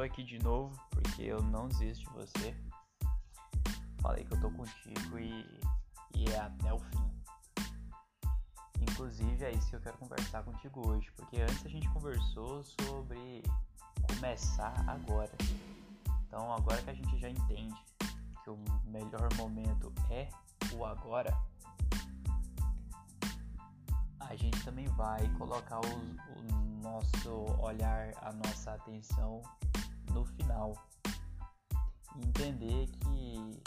aqui de novo porque eu não desisto de você. Falei que eu tô contigo e, e é até o fim. Inclusive é isso que eu quero conversar contigo hoje, porque antes a gente conversou sobre começar agora. Então agora que a gente já entende que o melhor momento é o agora, a gente também vai colocar o, o nosso olhar, a nossa atenção no final. E entender que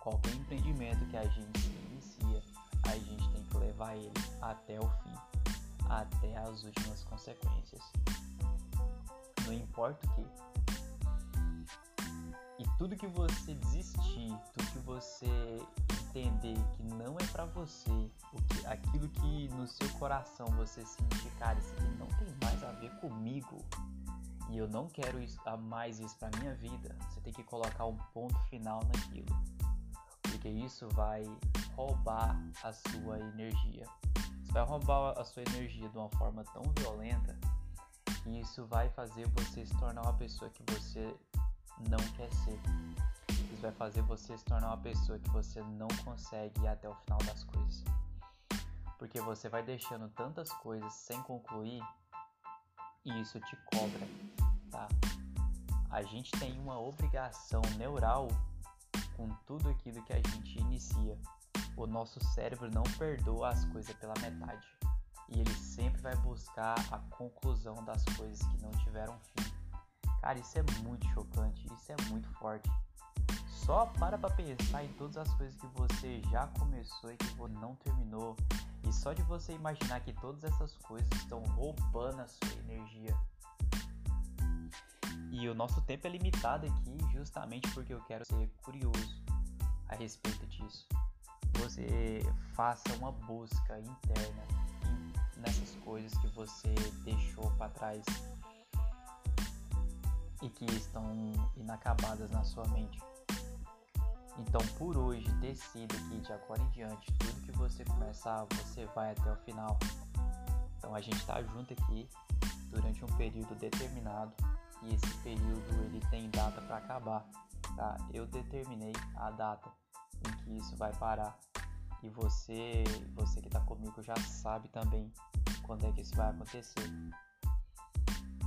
qualquer empreendimento que a gente inicia, a gente tem que levar ele até o fim, até as últimas consequências. Não importa o que. E tudo que você desistir, tudo que você entender que não é para você, o que, aquilo que no seu coração você sentir, cara, isso aqui não tem mais a ver comigo e eu não quero isso, mais isso para minha vida, você tem que colocar um ponto final naquilo, porque isso vai roubar a sua energia. Isso vai roubar a sua energia de uma forma tão violenta que isso vai fazer você se tornar uma pessoa que você não quer ser. Isso vai fazer você se tornar uma pessoa que você não consegue ir até o final das coisas. Porque você vai deixando tantas coisas sem concluir e isso te cobra, tá? A gente tem uma obrigação neural com tudo aquilo que a gente inicia. O nosso cérebro não perdoa as coisas pela metade e ele sempre vai buscar a conclusão das coisas que não tiveram fim. Cara, isso é muito chocante, isso é muito forte. Só para pra pensar em todas as coisas que você já começou e que você não terminou. E só de você imaginar que todas essas coisas estão roubando a sua energia. E o nosso tempo é limitado aqui justamente porque eu quero ser curioso a respeito disso. Você faça uma busca interna nessas coisas que você deixou para trás e que estão inacabadas na sua mente. Então, por hoje, decida que de agora em diante, tudo que você começar, você vai até o final. Então, a gente está junto aqui durante um período determinado e esse período ele tem data para acabar, tá? Eu determinei a data em que isso vai parar e você, você que está comigo já sabe também quando é que isso vai acontecer.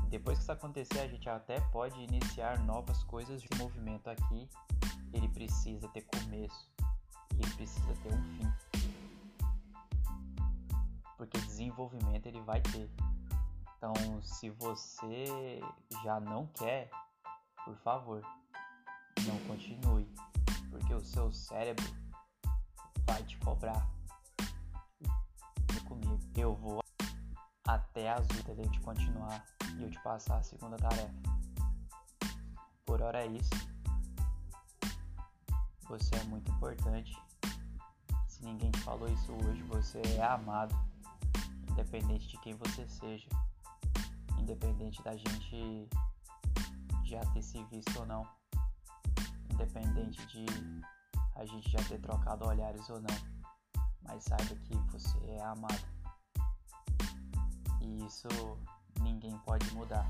Depois que isso acontecer, a gente até pode iniciar novas coisas de movimento aqui ele precisa ter começo e ele precisa ter um fim. Porque desenvolvimento ele vai ter. Então, se você já não quer, por favor, não continue, porque o seu cérebro vai te cobrar. E comigo, eu vou até as últimas de continuar e eu te passar a segunda tarefa. Por hora é isso. Você é muito importante. Se ninguém te falou isso hoje, você é amado, independente de quem você seja, independente da gente já ter se visto ou não, independente de a gente já ter trocado olhares ou não, mas saiba que você é amado. E isso ninguém pode mudar.